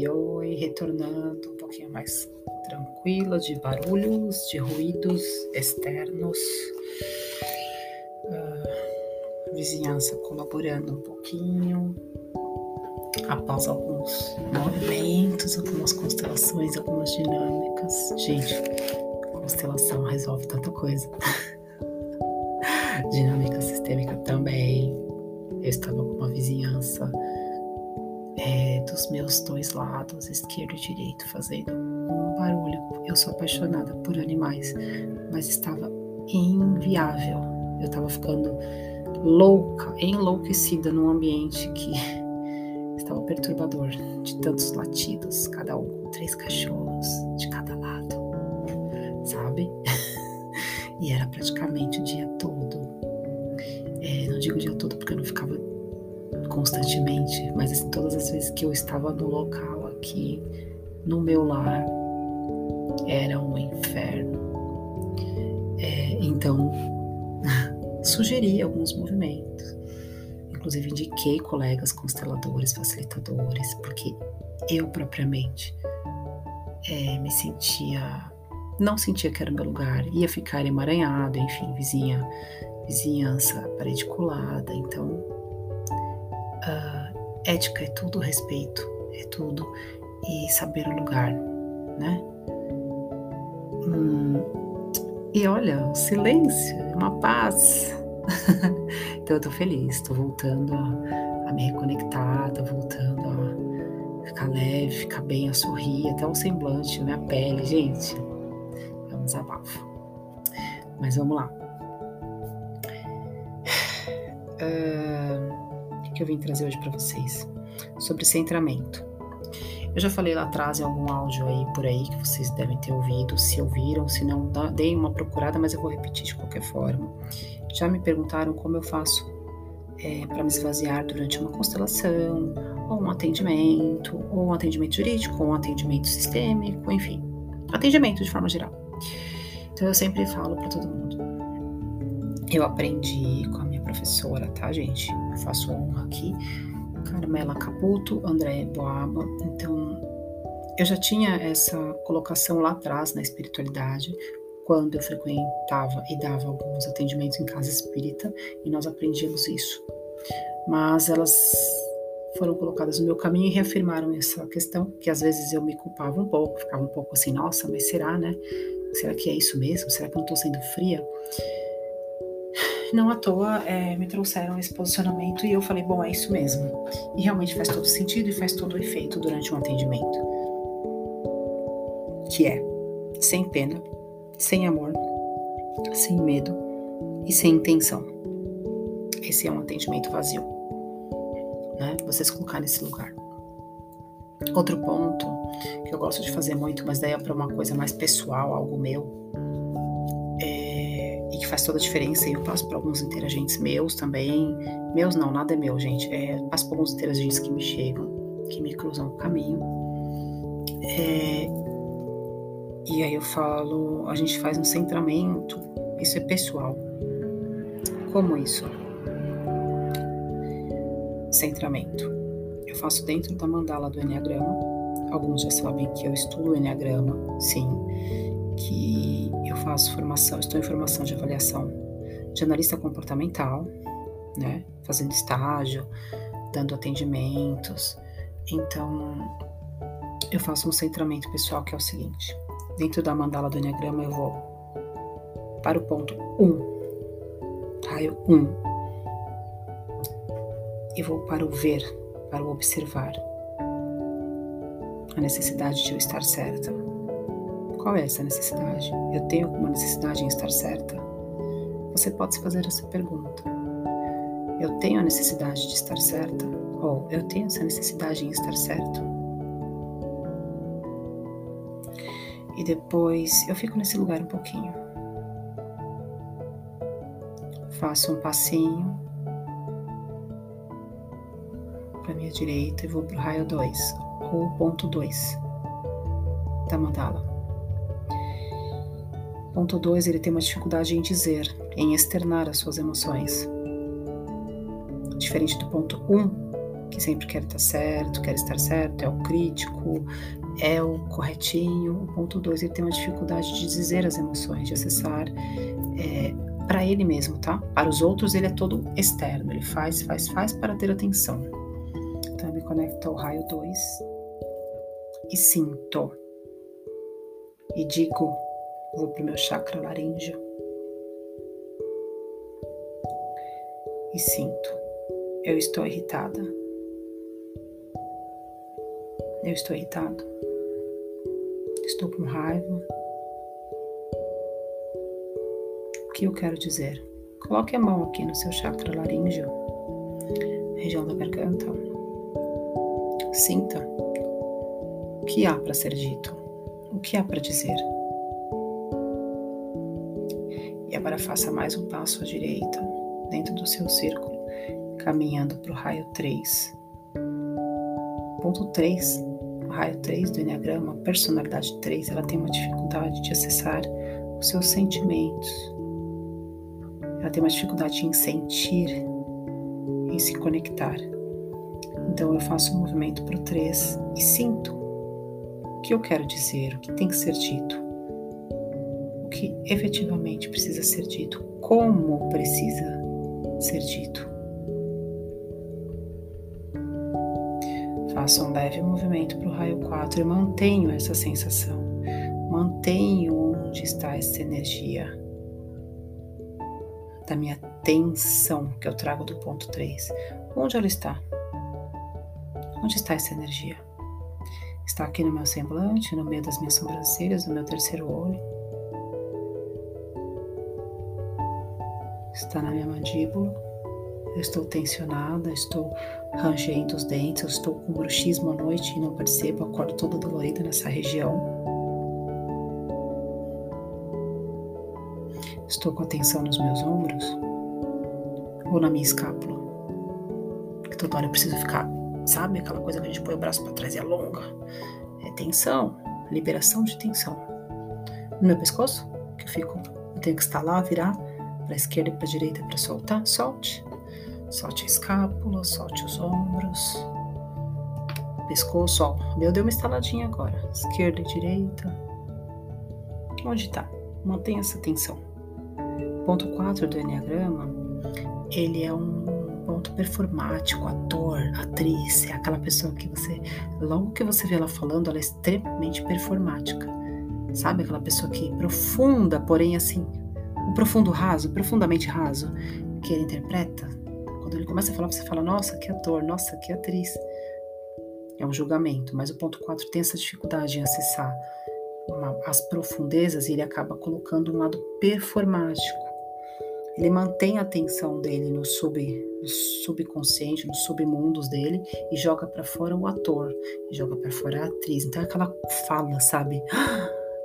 oi, oi, retornando um pouquinho mais tranquila de barulhos, de ruídos externos, uh, vizinhança colaborando um pouquinho, após alguns movimentos, algumas constelações, algumas dinâmicas. Gente, constelação resolve tanta coisa. Dinâmica sistêmica também. Eu estava com uma vizinhança é, dos meus dois lados, esquerdo e direito, fazendo um barulho. Eu sou apaixonada por animais, mas estava inviável. Eu estava ficando louca, enlouquecida num ambiente que estava perturbador, de tantos latidos, cada um com três cachorros de cada lado, sabe? e era praticamente o dia todo. É, não digo o dia todo porque eu não ficava constantemente, mas assim, todas as vezes que eu estava no local aqui, no meu lar, era um inferno. É, então, sugeri alguns movimentos. Inclusive, indiquei colegas consteladores, facilitadores, porque eu propriamente é, me sentia. Não sentia que era o meu lugar, ia ficar emaranhado, enfim, vizinha, vizinhança parede colada. Então, uh, ética é tudo, respeito é tudo, e saber o lugar, né? Hum, e olha, silêncio, é uma paz. então eu tô feliz, tô voltando a, a, me reconectar, tô voltando a ficar leve, ficar bem, a sorrir, até o semblante, minha pele, gente. É um desabafo. Mas vamos lá. Que eu vim trazer hoje para vocês? Sobre centramento. Eu já falei lá atrás em algum áudio aí por aí que vocês devem ter ouvido, se ouviram, se não, deem uma procurada, mas eu vou repetir de qualquer forma. Já me perguntaram como eu faço é, para me esvaziar durante uma constelação, ou um atendimento, ou um atendimento jurídico, ou um atendimento sistêmico, enfim, atendimento de forma geral. Então eu sempre falo para todo mundo. Eu aprendi com a minha professora, tá, gente? Eu faço honra aqui Carmela Caputo, André Boaba. Então, eu já tinha essa colocação lá atrás na espiritualidade, quando eu frequentava e dava alguns atendimentos em casa espírita, e nós aprendíamos isso. Mas elas foram colocadas no meu caminho e reafirmaram essa questão, que às vezes eu me culpava um pouco, ficava um pouco assim, nossa, mas será, né? Será que é isso mesmo? Será que eu não estou sendo fria? Não à toa é, me trouxeram esse posicionamento e eu falei, bom, é isso mesmo. E realmente faz todo sentido e faz todo efeito durante um atendimento. Que é sem pena, sem amor, sem medo e sem intenção. Esse é um atendimento vazio. Né? Vocês colocar nesse lugar. Outro ponto que eu gosto de fazer muito, mas daí é para uma coisa mais pessoal, algo meu, faz toda a diferença. E eu passo para alguns interagentes meus também. Meus não, nada é meu, gente. É, passo para alguns interagentes que me chegam, que me cruzam o caminho. É, e aí eu falo, a gente faz um centramento. Isso é pessoal. Como isso? Centramento. Eu faço dentro da mandala do Enneagrama. Alguns já sabem que eu estudo o Enneagrama, sim que eu faço formação, estou em formação de avaliação de analista comportamental, né? Fazendo estágio, dando atendimentos. Então, eu faço um centramento pessoal que é o seguinte: dentro da mandala do Enneagrama, eu vou para o ponto 1, raio 1, e vou para o ver, para o observar. A necessidade de eu estar certa, qual é essa necessidade? Eu tenho alguma necessidade em estar certa? Você pode se fazer essa pergunta. Eu tenho a necessidade de estar certa? Ou eu tenho essa necessidade em estar certo? E depois eu fico nesse lugar um pouquinho. Faço um passinho para minha direita e vou para o raio 2, ou ponto 2 da mandala. Ponto 2, ele tem uma dificuldade em dizer, em externar as suas emoções. Diferente do ponto 1, um, que sempre quer estar certo, quer estar certo, é o crítico, é o corretinho. O ponto 2, ele tem uma dificuldade de dizer as emoções, de acessar é, para ele mesmo, tá? Para os outros, ele é todo externo, ele faz, faz, faz para ter atenção. Então, eu me conecto ao raio 2 e sinto. E digo, vou para o meu chakra laríngeo e sinto. Eu estou irritada. Eu estou irritado. Estou com raiva. O que eu quero dizer? Coloque a mão aqui no seu chakra laríngeo, região da garganta. Sinta o que há para ser dito, o que há para dizer. Agora faça mais um passo à direita, dentro do seu círculo, caminhando para o raio 3. Ponto 3, o raio 3 do Enneagrama, personalidade 3, ela tem uma dificuldade de acessar os seus sentimentos. Ela tem uma dificuldade em sentir, em se conectar. Então eu faço um movimento para o 3 e sinto o que eu quero dizer, o que tem que ser dito, que efetivamente precisa ser dito, como precisa ser dito. Faço um leve movimento para o raio 4 e mantenho essa sensação. Mantenho onde está essa energia da minha tensão que eu trago do ponto 3. Onde ela está? Onde está essa energia? Está aqui no meu semblante, no meio das minhas sobrancelhas, no meu terceiro olho. Está na minha mandíbula. Eu estou tensionada, estou rangendo os dentes, eu estou com bruxismo à noite e não percebo, acordo toda dolorida nessa região. Estou com a tensão nos meus ombros ou na minha escápula. Que toda hora eu preciso ficar, sabe aquela coisa que a gente põe o braço para trás e alonga? É tensão, liberação de tensão. No meu pescoço, que eu fico, eu tenho que estalar, virar para a esquerda e para a direita para soltar, solte. Solte a escápula, solte os ombros, pescoço, ó. Meu deu uma estaladinha agora. Esquerda e direita. Onde está? Mantenha essa tensão. Ponto 4 do Enneagrama, ele é um ponto performático, ator, atriz, é aquela pessoa que você, logo que você vê ela falando, ela é extremamente performática. Sabe aquela pessoa que profunda, porém assim, o profundo raso, profundamente raso, que ele interpreta, quando ele começa a falar, você fala, nossa, que ator, nossa, que atriz. É um julgamento, mas o ponto 4 tem essa dificuldade em acessar uma, as profundezas e ele acaba colocando um lado performático. Ele mantém a atenção dele no, sub, no subconsciente, nos submundos dele e joga para fora o ator, joga para fora a atriz. Então é aquela fala, sabe?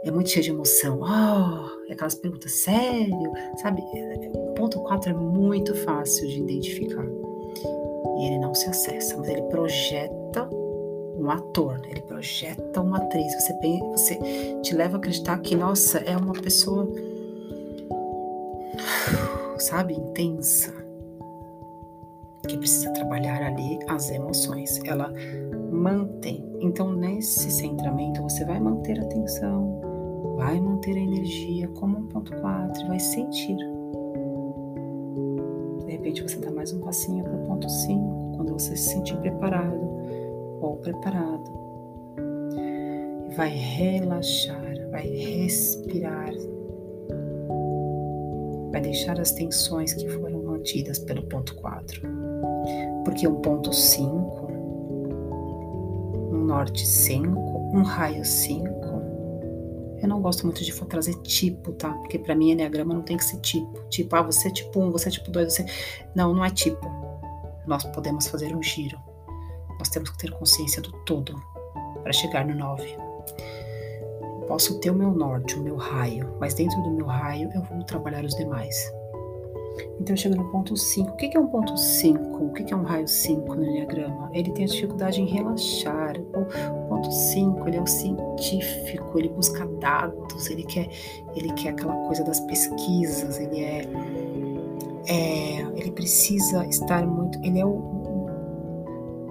É muito cheio de emoção. Oh, aquelas perguntas, sério? Sabe? O ponto 4 é muito fácil de identificar. E ele não se acessa, mas ele projeta um ator, ele projeta uma atriz. Você, você te leva a acreditar que, nossa, é uma pessoa, sabe, intensa, que precisa trabalhar ali as emoções. Ela mantém. Então, nesse centramento, você vai manter a atenção, vai manter a energia como um ponto 4 vai sentir. De repente você dá mais um passinho para o ponto 5, quando você se sentir preparado ou preparado. E vai relaxar, vai respirar, vai deixar as tensões que foram mantidas pelo ponto 4. Porque um ponto 5, um norte 5, um raio 5, eu não gosto muito de trazer tipo, tá? Porque para mim, Enneagrama não tem que ser tipo. Tipo, ah, você é tipo 1, você é tipo 2, você. Não, não é tipo. Nós podemos fazer um giro. Nós temos que ter consciência do todo para chegar no 9. Eu posso ter o meu norte, o meu raio, mas dentro do meu raio eu vou trabalhar os demais. Então eu chego no ponto 5. O que é um ponto 5? O que é um raio 5 no Enneagrama? Ele tem a dificuldade em relaxar. O ponto 5, ele é o científico, ele busca dados, ele quer, ele quer aquela coisa das pesquisas, ele é, é ele precisa estar muito, ele é o,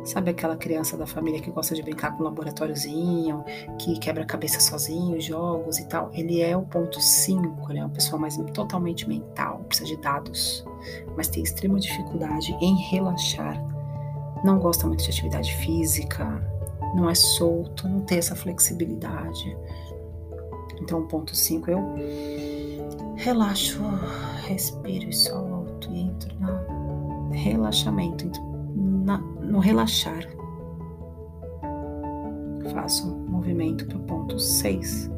Sabe aquela criança da família que gosta de brincar com o laboratóriozinho, que quebra cabeça sozinho, jogos e tal? Ele é o ponto 5, ele é uma pessoa mais totalmente mental, precisa de dados, mas tem extrema dificuldade em relaxar. Não gosta muito de atividade física, não é solto, não tem essa flexibilidade. Então, ponto 5 eu relaxo, respiro e solto e entro no relaxamento na, no relaxar. Faço um movimento para o ponto 6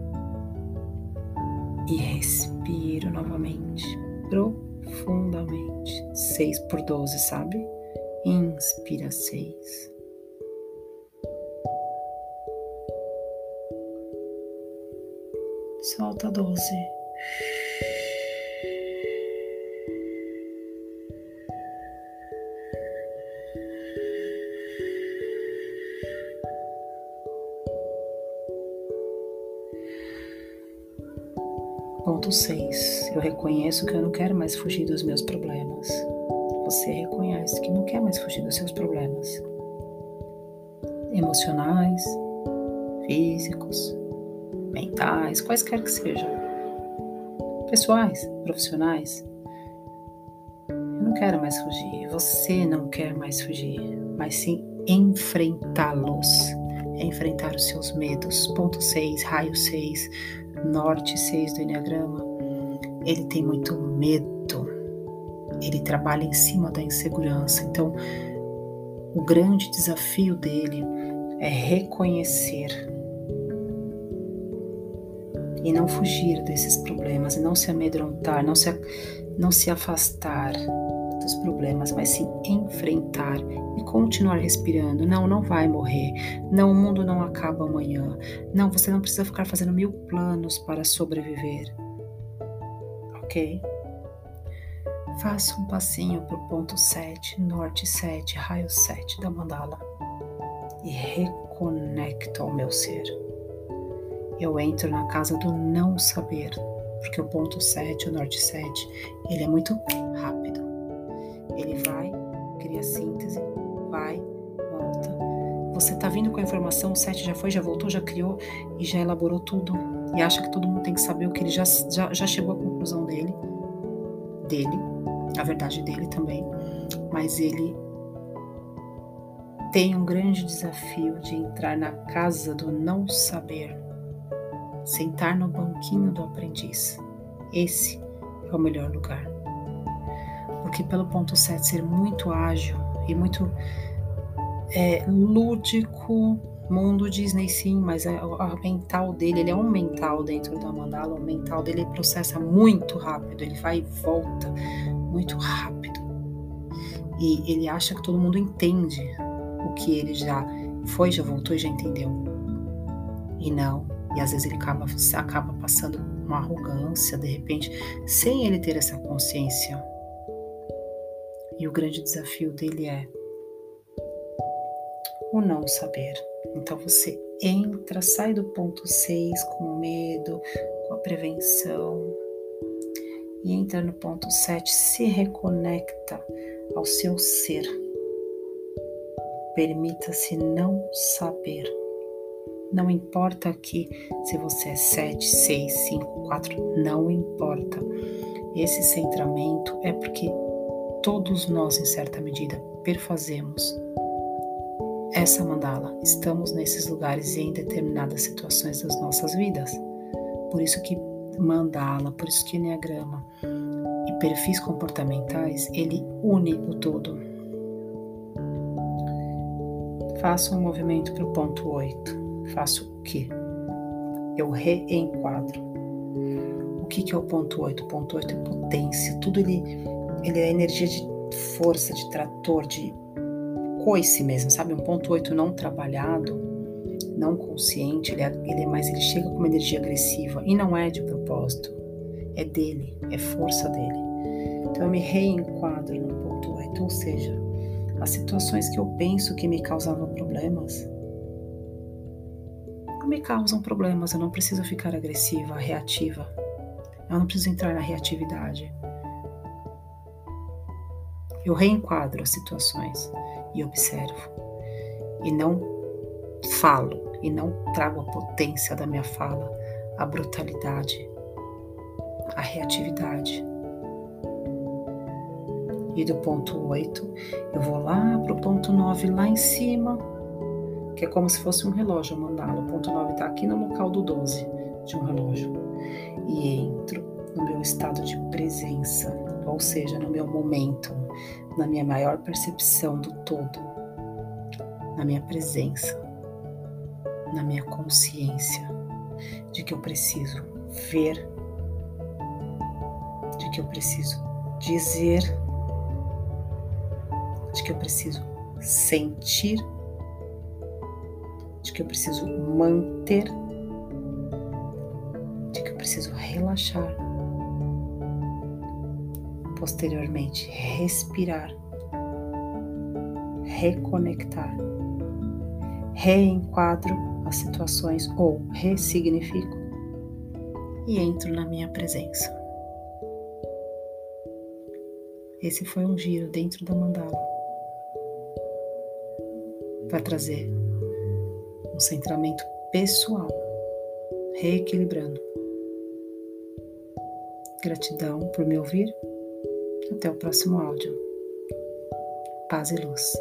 e respiro novamente, profundamente. 6 por 12, sabe? Inspira 6. Solta 12. Ponto 6. Eu reconheço que eu não quero mais fugir dos meus problemas. Você reconhece que não quer mais fugir dos seus problemas emocionais, físicos, mentais, quaisquer que sejam, pessoais, profissionais. Eu não quero mais fugir. Você não quer mais fugir, mas sim enfrentá-los. enfrentar os seus medos. Ponto 6, raio 6, norte 6 do Enneagrama, ele tem muito medo, ele trabalha em cima da insegurança. Então, o grande desafio dele é reconhecer e não fugir desses problemas, e não se amedrontar, não se, não se afastar dos problemas, mas sim enfrentar e continuar respirando. Não, não vai morrer. Não, o mundo não acaba amanhã. Não, você não precisa ficar fazendo mil planos para sobreviver. Ok? Faça um passinho para o ponto 7, norte 7, raio 7 da mandala e reconecto ao meu ser. Eu entro na casa do não saber, porque o ponto 7, o norte 7, ele é muito rápido. Ele vai, cria síntese, vai, volta. Você tá vindo com a informação, o 7 já foi, já voltou, já criou e já elaborou tudo. E acha que todo mundo tem que saber o que ele já, já, já chegou à conclusão dele. Dele, a verdade dele também. Mas ele tem um grande desafio de entrar na casa do não saber, sentar no banquinho do aprendiz. Esse é o melhor lugar porque pelo ponto 7 ser muito ágil e muito é, lúdico, mundo Disney sim, mas a, a, mental dele, ele é um mental dentro da mandala, o mental dele processa muito rápido, ele vai e volta muito rápido. E ele acha que todo mundo entende o que ele já foi, já voltou e já entendeu. E não, e às vezes ele acaba, acaba passando uma arrogância, de repente, sem ele ter essa consciência e o grande desafio dele é o não saber. Então você entra, sai do ponto 6 com medo, com a prevenção, e entra no ponto 7, se reconecta ao seu ser. Permita-se não saber. Não importa aqui se você é 7, 6, 5, 4, não importa. Esse centramento é porque todos nós, em certa medida, perfazemos essa mandala. Estamos nesses lugares e em determinadas situações das nossas vidas. Por isso que mandala, por isso que enneagrama e perfis comportamentais, ele une o todo. Faço um movimento para o ponto 8. Faço o quê? Eu reenquadro. O que, que é o ponto 8? O ponto 8 é potência. Tudo ele ele é energia de força, de trator, de coice mesmo, sabe? Um ponto 8 não trabalhado, não consciente, ele é, ele é mais, ele chega com uma energia agressiva e não é de propósito, é dele, é força dele. Então eu me reenquadro no ponto 8, ou seja, as situações que eu penso que me causavam problemas não me causam problemas, eu não preciso ficar agressiva, reativa. Eu não preciso entrar na reatividade. Eu reenquadro as situações e observo. e não falo e não trago a potência da minha fala, a brutalidade, a reatividade. E do ponto 8, eu vou lá para o ponto 9, lá em cima, que é como se fosse um relógio a mandá-lo. O ponto 9 está aqui no local do 12 de um relógio. E entro no meu estado de presença, ou seja, no meu momento, na minha maior percepção do todo, na minha presença, na minha consciência de que eu preciso ver, de que eu preciso dizer, de que eu preciso sentir, de que eu preciso manter, de que eu preciso relaxar. Posteriormente, respirar, reconectar, reenquadro as situações ou ressignifico e entro na minha presença. Esse foi um giro dentro da mandala para trazer um centramento pessoal, reequilibrando. Gratidão por me ouvir. Até o próximo áudio. Paz e luz.